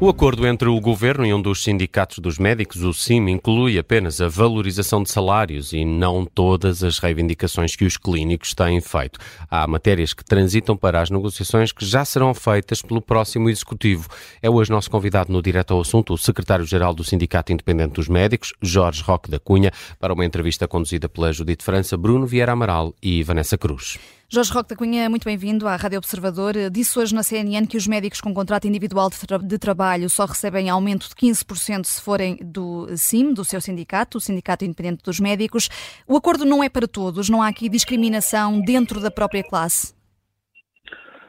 O acordo entre o governo e um dos sindicatos dos médicos, o CIM, inclui apenas a valorização de salários e não todas as reivindicações que os clínicos têm feito. Há matérias que transitam para as negociações que já serão feitas pelo próximo executivo. É hoje nosso convidado no Direto ao Assunto, o secretário-geral do Sindicato Independente dos Médicos, Jorge Roque da Cunha, para uma entrevista conduzida pela Judite França, Bruno Vieira Amaral e Vanessa Cruz. Jorge Roque da Cunha, muito bem-vindo à Rádio Observador. Disse hoje na CNN que os médicos com contrato individual de, tra de trabalho só recebem aumento de 15% se forem do SIM, do seu sindicato, o Sindicato Independente dos Médicos. O acordo não é para todos, não há aqui discriminação dentro da própria classe?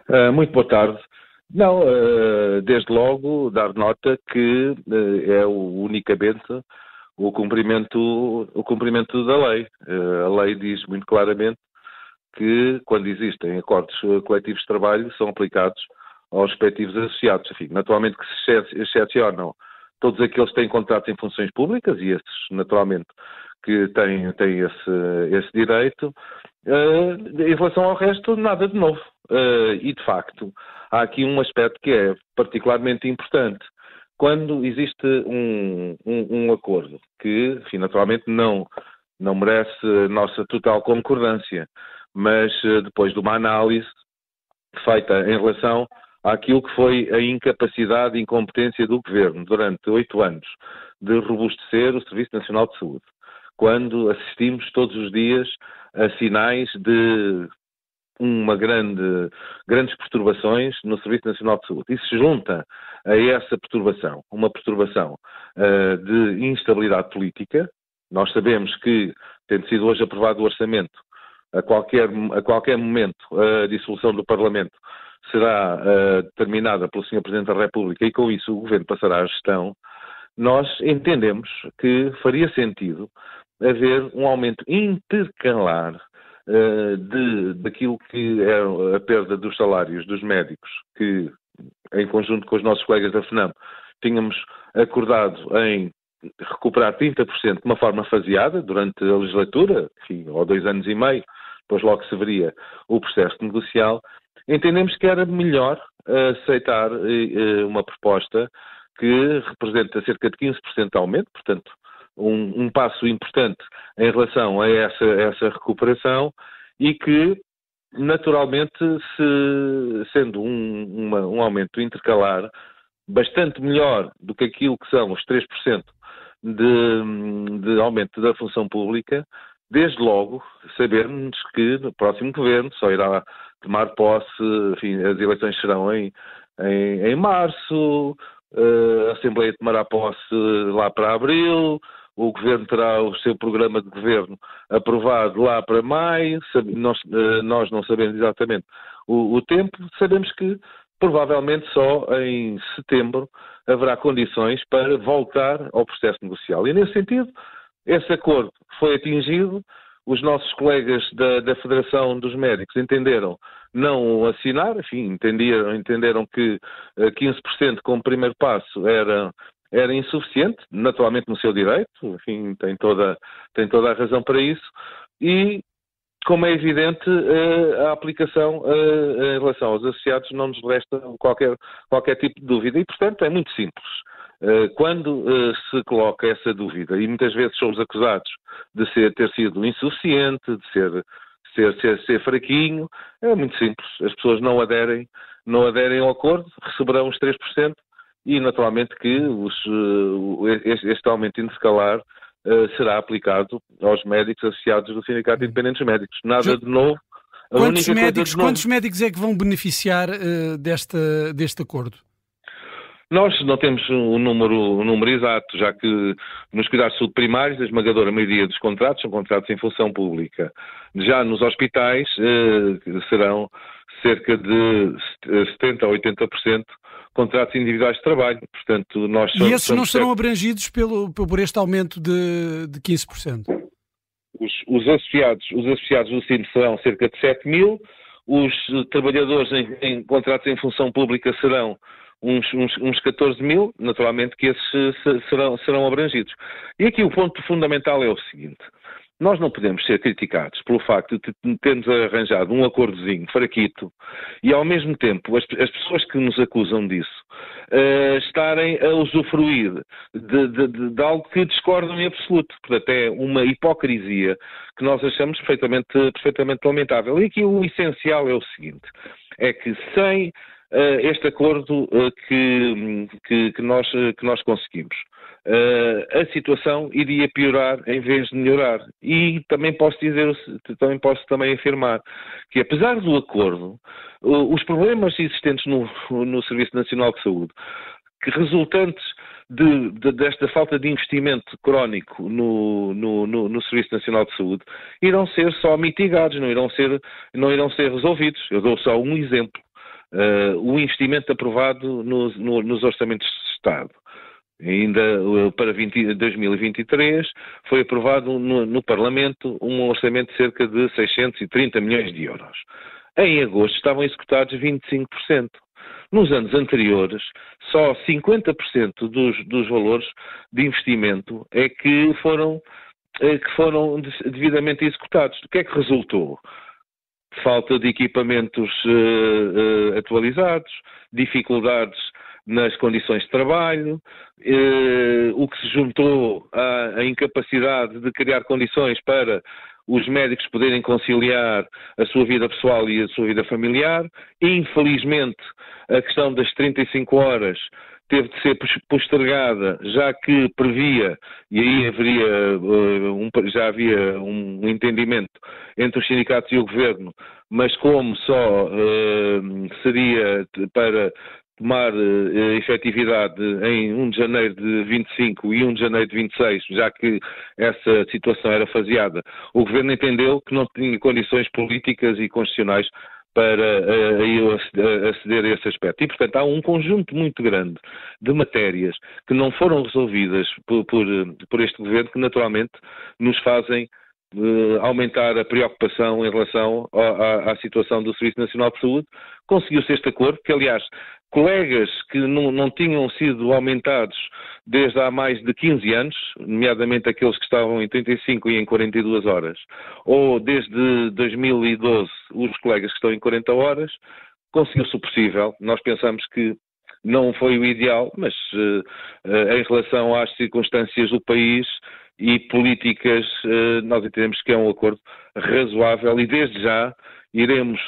Uh, muito boa tarde. Não, uh, desde logo dar nota que uh, é unicamente o cumprimento, o cumprimento da lei. a lei diz muito claramente que, quando existem acordos coletivos de trabalho, são aplicados aos respectivos associados. Enfim, naturalmente que se excepcionam todos aqueles que têm contratos em funções públicas, e estes, naturalmente, que têm, têm esse, esse direito. Uh, em relação ao resto, nada de novo. Uh, e, de facto, há aqui um aspecto que é particularmente importante. Quando existe um, um, um acordo que, enfim, naturalmente, não, não merece nossa total concordância, mas eh, depois de uma análise feita em relação àquilo que foi a incapacidade e incompetência do Governo durante oito anos de robustecer o Serviço Nacional de Saúde, quando assistimos todos os dias a sinais de uma grande, grandes perturbações no Serviço Nacional de Saúde. Isso se junta a essa perturbação, uma perturbação uh, de instabilidade política. Nós sabemos que, tendo sido hoje aprovado o orçamento, a qualquer, a qualquer momento a dissolução do Parlamento será uh, determinada pelo Sr. Presidente da República e com isso o Governo passará à gestão, nós entendemos que faria sentido haver um aumento intercalar uh, de, daquilo que é a perda dos salários dos médicos, que em conjunto com os nossos colegas da FNAM tínhamos acordado em recuperar 30% de uma forma faseada durante a legislatura, enfim, ou dois anos e meio, depois logo se veria o processo negocial, entendemos que era melhor aceitar eh, uma proposta que representa cerca de 15% de aumento, portanto, um, um, passo importante em relação a essa, essa recuperação e que, naturalmente, se, sendo um, uma, um aumento intercalar bastante melhor do que aquilo que são os 3% de, de aumento da função pública, desde logo sabermos que no próximo governo só irá tomar posse, enfim, as eleições serão em, em, em março, uh, a Assembleia tomará posse lá para abril, o governo terá o seu programa de governo aprovado lá para maio, nós, uh, nós não sabemos exatamente o, o tempo, sabemos que provavelmente só em setembro haverá condições para voltar ao processo negocial. E nesse sentido, esse acordo foi atingido, os nossos colegas da, da Federação dos Médicos entenderam não assinar, enfim, entenderam, entenderam que 15% eh, como primeiro passo era, era insuficiente, naturalmente no seu direito, enfim, tem toda, tem toda a razão para isso, e como é evidente, eh, a aplicação eh, em relação aos associados não nos resta qualquer, qualquer tipo de dúvida e, portanto, é muito simples. Eh, quando uh, se coloca essa dúvida, e muitas vezes somos acusados de ser, ter sido insuficiente, de ser, ser, ser, ser fraquinho, é muito simples. As pessoas não aderem, não aderem ao acordo, receberão os 3% e, naturalmente, que os, uh, este aumento intercalar será aplicado aos médicos associados do Sindicato Independentes Médicos. Nada de novo. Quantos médicos, quantos médicos é que vão beneficiar desta, deste acordo? Nós não temos o número, o número exato, já que nos cuidados de saúde primários, a esmagadora maioria dos contratos são contratos em função pública. Já nos hospitais eh, serão cerca de 70% a 80% contratos individuais de trabalho. Portanto, nós e esses não serão abrangidos pelo, por este aumento de, de 15%? Os, os, associados, os associados do CIM serão cerca de 7 mil, os trabalhadores em, em contratos em função pública serão uns, uns, uns 14 mil, naturalmente que esses serão, serão abrangidos. E aqui o ponto fundamental é o seguinte. nós não podemos ser criticados pelo facto de termos arranjado um acordozinho fraquito e, ao mesmo tempo, as, as pessoas que nos acusam disso uh, estarem a usufruir de, de, de, de, algo que discordam em absoluto. Portanto, é uma hipocrisia que nós achamos perfeitamente, perfeitamente lamentável. E aqui o essencial é o seguinte: é que sem este acordo uh, que, que, que, nós, que nós conseguimos uh, a situação iria piorar em vez de melhorar. E também posso dizer, também posso também afirmar que apesar do acordo, os problemas existentes no, no Serviço Nacional de Saúde, que resultantes de, de, desta falta de investimento crónico no, no, no, no, Serviço Nacional de Saúde irão ser só mitigados, não irão ser, não irão ser resolvidos. Eu dou só um exemplo. Uh, o investimento aprovado nos orçamentos de Estado. Ainda eh, para 20, 2023 foi aprovado no, no, Parlamento um orçamento de cerca de 630 milhões de euros. Em agosto estavam executados 25%. Nos anos anteriores, só 50% dos, dos valores de investimento é que foram, é que foram devidamente executados. O que é que resultou? Falta de equipamentos uh, uh, atualizados, dificuldades nas condições de trabalho, eh, o que se juntou à, à, incapacidade de criar condições para os médicos poderem conciliar a sua vida pessoal e a sua vida familiar. Infelizmente, a questão das 35 horas teve de ser postergada, já que previa, e aí haveria, uh, um, já havia um entendimento entre os sindicatos e o governo, mas como só uh, seria para tomar uh, efetividade em 1 de janeiro de 25 e 1 de janeiro de 26, já que essa situação era faseada, o Governo entendeu que não tinha condições políticas e constitucionais para uh, aceder a esse aspecto. E, portanto, há um conjunto muito grande de matérias que não foram resolvidas por, por, por este Governo que, naturalmente, nos fazem aumentar a preocupação em relação à, à, situação do Serviço Nacional de Saúde. Conseguiu-se este acordo, que, aliás, colegas que não, não, tinham sido aumentados desde há mais de 15 anos, nomeadamente aqueles que estavam em 35 e em 42 horas, ou desde 2012 os colegas que estão em 40 horas, conseguiu-se o possível. Nós pensamos que não foi o ideal, mas uh, uh, em relação às circunstâncias do país e políticas, uh, nós entendemos que é um acordo razoável e desde já iremos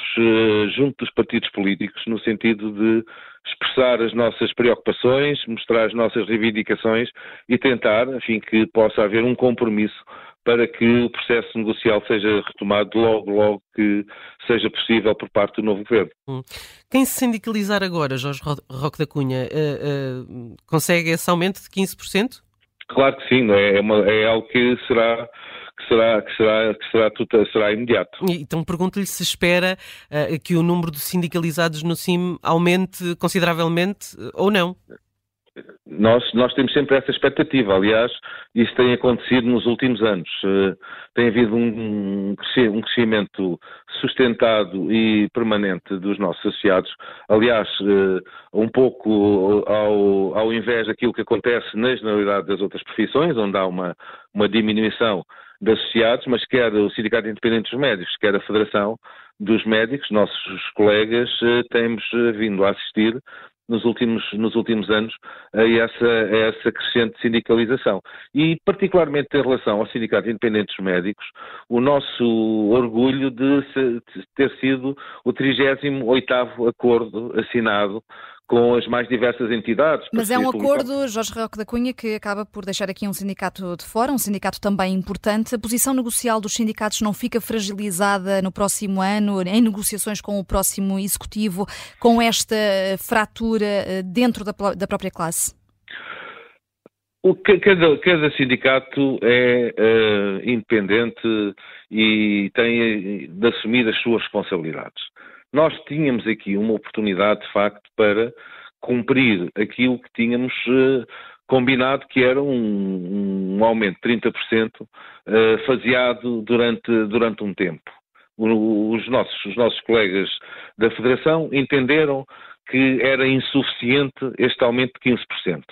junto dos partidos políticos no sentido de expressar as nossas preocupações, mostrar as nossas reivindicações e tentar, enfim, que possa haver um compromisso para que o processo negocial seja retomado logo, logo que seja possível por parte do novo governo. Hum. Quem se sindicalizar agora, Jorge Roque da Cunha, uh, uh, consegue esse aumento de 15%? Claro que sim, é, é, uma, é algo que será será, que será, que será, será imediato. Então pergunto-lhe se espera uh, que o número de sindicalizados no CIM aumente consideravelmente uh, ou não. Nós, nós temos sempre essa expectativa. Aliás, isso tem acontecido nos últimos anos. Uh, tem havido um, um, crescimento sustentado e permanente dos nossos associados. Aliás, uh, um pouco ao, ao invés daquilo que acontece na generalidade das outras profissões, onde há uma, uma diminuição de associados, mas quer o Sindicato Independente dos Médicos, quer a Federação dos Médicos, nossos colegas, uh, temos vindo a assistir nos últimos, nos últimos anos a essa, a essa crescente sindicalização. E, particularmente em relação ao Sindicato Independente dos Médicos, o nosso orgulho de, de ter sido o 38º acordo assinado com as mais diversas entidades. Mas é um acordo, Jorge Roque da Cunha, que acaba por deixar aqui um sindicato de fora, um sindicato também importante. A posição negocial dos sindicatos não fica fragilizada no próximo ano, em negociações com o próximo executivo, com esta fratura eh, dentro da, da própria classe? O, cada, cada, sindicato é uh, independente e tem de assumir as suas responsabilidades. Nós tínhamos aqui uma oportunidade, de facto, para cumprir aquilo que tínhamos uh, combinado, que era um, um aumento de 30% uh, eh, faseado durante, durante um tempo. Os, nossos, os nossos colegas da Federação entenderam que era insuficiente este aumento de 15%.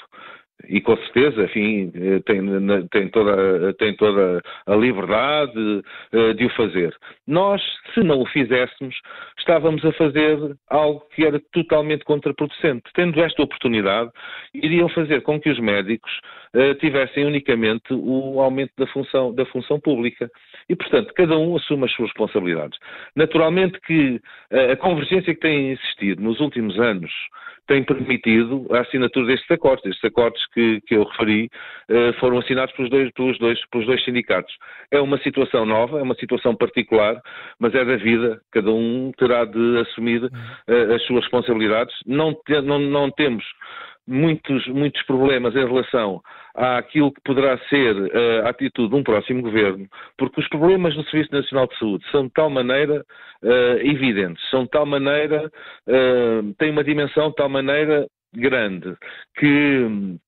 E com certeza, enfim, eh, tem, tem, toda, tem toda a liberdade eh, de o fazer. Nós, se não o fizéssemos, estávamos a fazer algo que era totalmente contraproducente. Tendo esta oportunidade, iriam fazer com que os médicos uh, tivessem unicamente o aumento da função, da função pública. E, portanto, cada um assume as suas responsabilidades. Naturalmente que a convergência que tem existido nos últimos anos tem permitido a assinatura destes acordos. Estes acordos que, que eu referi uh, foram assinados pelos dois, pelos, dois, pelos dois sindicatos. É uma situação nova, é uma situação particular, mas é da vida. Cada um terá de assumir uh, as suas responsabilidades. Não, te, não, não temos muitos, muitos problemas em relação àquilo que poderá ser uh, a atitude de um próximo governo, porque os problemas no Serviço Nacional de Saúde são de tal maneira uh, evidentes, são de tal maneira, uh, têm uma dimensão de tal maneira grande, que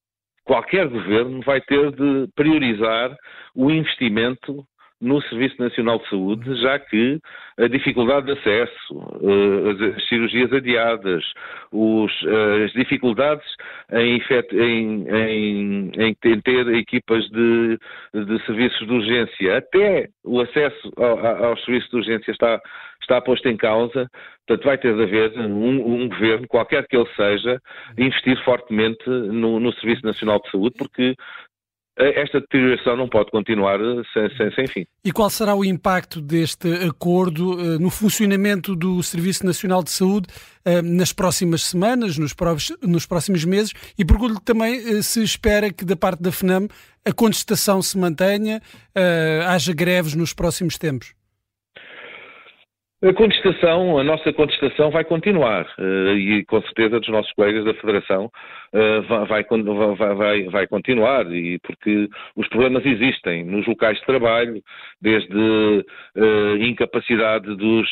qualquer governo vai ter de priorizar o investimento no Serviço Nacional de Saúde, já que a dificuldade de acesso, eh, as cirurgias adiadas, os, eh, as dificuldades em, em, em, em, ter equipas de, de serviços de urgência, até o acesso ao, aos serviços de urgência está, está posto em causa, portanto vai ter de haver um, um governo, qualquer que ele seja, investir fortemente no, no Serviço Nacional de Saúde, porque esta deterioração não pode continuar sem, sem, sem, fim. E qual será o impacto deste acordo uh, no funcionamento do Serviço Nacional de Saúde uh, nas próximas semanas, nos, nos próximos meses? E pergunto-lhe também uh, se espera que da parte da FNAM a contestação se mantenha, haja greves nos próximos tempos. A contestação, a nossa contestação vai continuar uh, e com certeza dos nossos colegas da Federação uh, vai, vai, vai, vai, continuar e porque os problemas existem nos locais de trabalho, desde uh, incapacidade dos,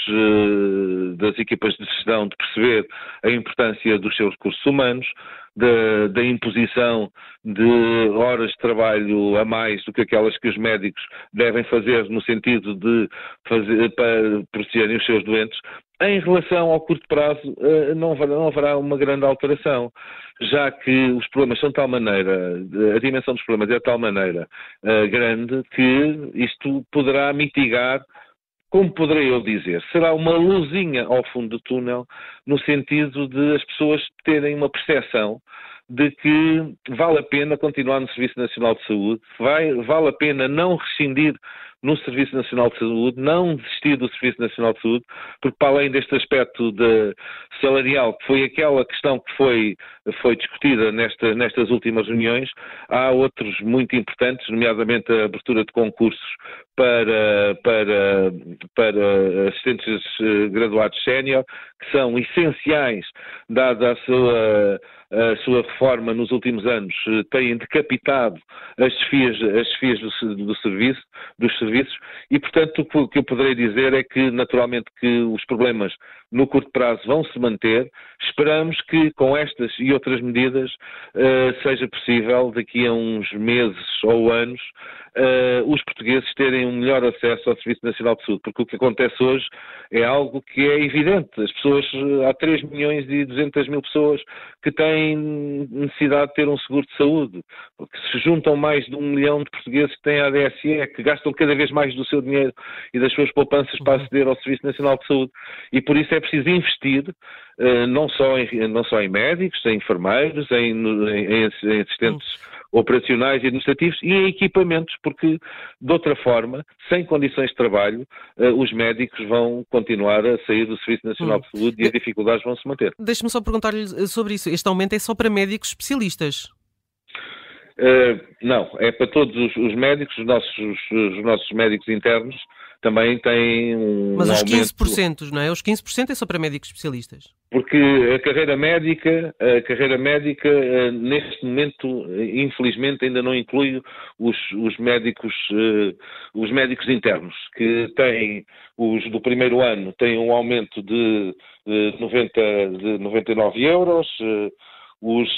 das equipas de gestão de perceber a importância dos seus recursos humanos, da, da, imposição de horas de trabalho a mais do que aquelas que os médicos devem fazer no sentido de fazer, para protegerem os seus doentes, em relação ao curto prazo, eh, não haverá, não haverá, uma grande alteração, já que os problemas são de tal maneira, a dimensão dos problemas é de tal maneira uh, grande que isto poderá mitigar como poderei eu dizer, será uma luzinha ao fundo do túnel, no sentido de as pessoas terem uma percepção de que vale a pena continuar no Serviço Nacional de Saúde, vai, vale a pena não rescindir no Serviço Nacional de Saúde, não desistir do Serviço Nacional de Saúde, porque para além deste aspecto de salarial, que foi aquela questão que foi, foi discutida nesta, nestas últimas reuniões, há outros muito importantes, nomeadamente a abertura de concursos para, para, para assistentes eh, graduados sénior, que são essenciais, dada a sua a sua reforma nos últimos anos eh, têm decapitado as chefias, as do, do, serviço, dos serviços e, portanto, o que eu poderei dizer é que, naturalmente, que os problemas no curto prazo vão se manter. Esperamos que, com estas e outras medidas, uh, seja possível, daqui a uns meses ou anos, uh, os portugueses terem um melhor acesso ao Serviço Nacional de Saúde, porque o que acontece hoje é algo que é evidente. As pessoas, há 3 milhões e 200 mil pessoas que têm necessidade de ter um seguro de saúde, porque se juntam mais de um milhão de portugueses que têm ADSE, que gastam cada vez mais do seu dinheiro e das suas poupanças para uhum. aceder ao Serviço Nacional de Saúde. E por isso é preciso investir uh, não, só em, não só em médicos, em enfermeiros, em, em, em assistentes operacionais e administrativos e em equipamentos, porque de outra forma, sem condições de trabalho, uh, os médicos vão continuar a sair do Serviço Nacional hum. de Saúde e as dificuldades vão se manter. Deixe-me só perguntar-lhe sobre isso. Este aumento é só para médicos especialistas? Uh, não, é para todos os, os médicos, os nossos, os nossos médicos internos também têm um. Mas os aumento... 15%, não é? Os 15% é só para médicos especialistas. Porque a carreira médica, a carreira médica, eh, neste momento, infelizmente, ainda não inclui os, os médicos, eh, os médicos internos, que têm, os do primeiro ano, têm um aumento de, 90, de 99 euros, eh, os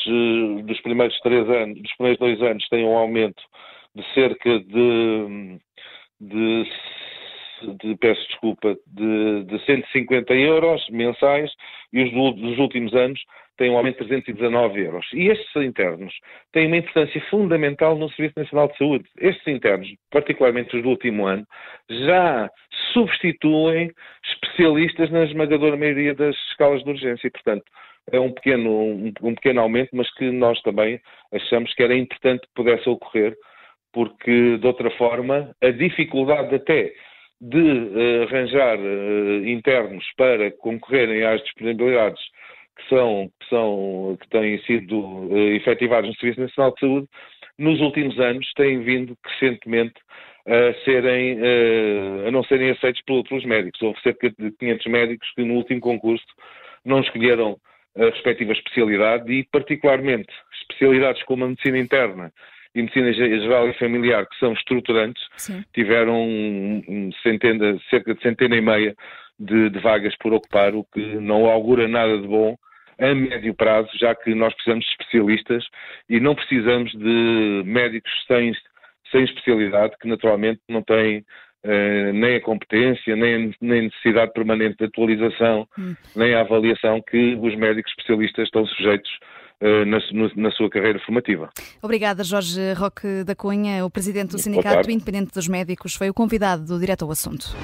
dos primeiros três anos, dos primeiros dois anos têm um aumento de cerca de, de de, peço desculpa, de, de 150 euros mensais e os dos últimos anos têm um aumento de 319 euros. E estes internos têm uma importância fundamental no Serviço Nacional de Saúde. Estes internos, particularmente os do último ano, já substituem especialistas na esmagadora maioria das escalas de urgência. E, portanto, é um pequeno, um, um pequeno aumento, mas que nós também achamos que era importante que pudesse ocorrer, porque, de outra forma, a dificuldade até de uh, arranjar uh, internos para concorrerem às disponibilidades que são, que, são, que têm sido uh, no Serviço Nacional de Saúde, nos últimos anos têm vindo crescentemente a, serem, a não serem aceitos pelos médicos. Houve cerca de 500 médicos que no último concurso não escolheram a respectiva especialidade e, particularmente, especialidades como a medicina interna e medicina geral e familiar, que são estruturantes, Sim. tiveram centena, cerca de centena e meia de, de vagas por ocupar, o que não augura nada de bom a médio prazo, já que nós precisamos de especialistas e não precisamos de médicos sem, sem especialidade, que naturalmente não têm Uh, nem a competência, nem a necessidade permanente de atualização, hum. nem a avaliação que os médicos especialistas estão sujeitos na, no, na, sua carreira formativa. Obrigada, Jorge Roque da Cunha, o presidente do Sindicato Independente dos Médicos, foi o convidado do Direto ao Assunto.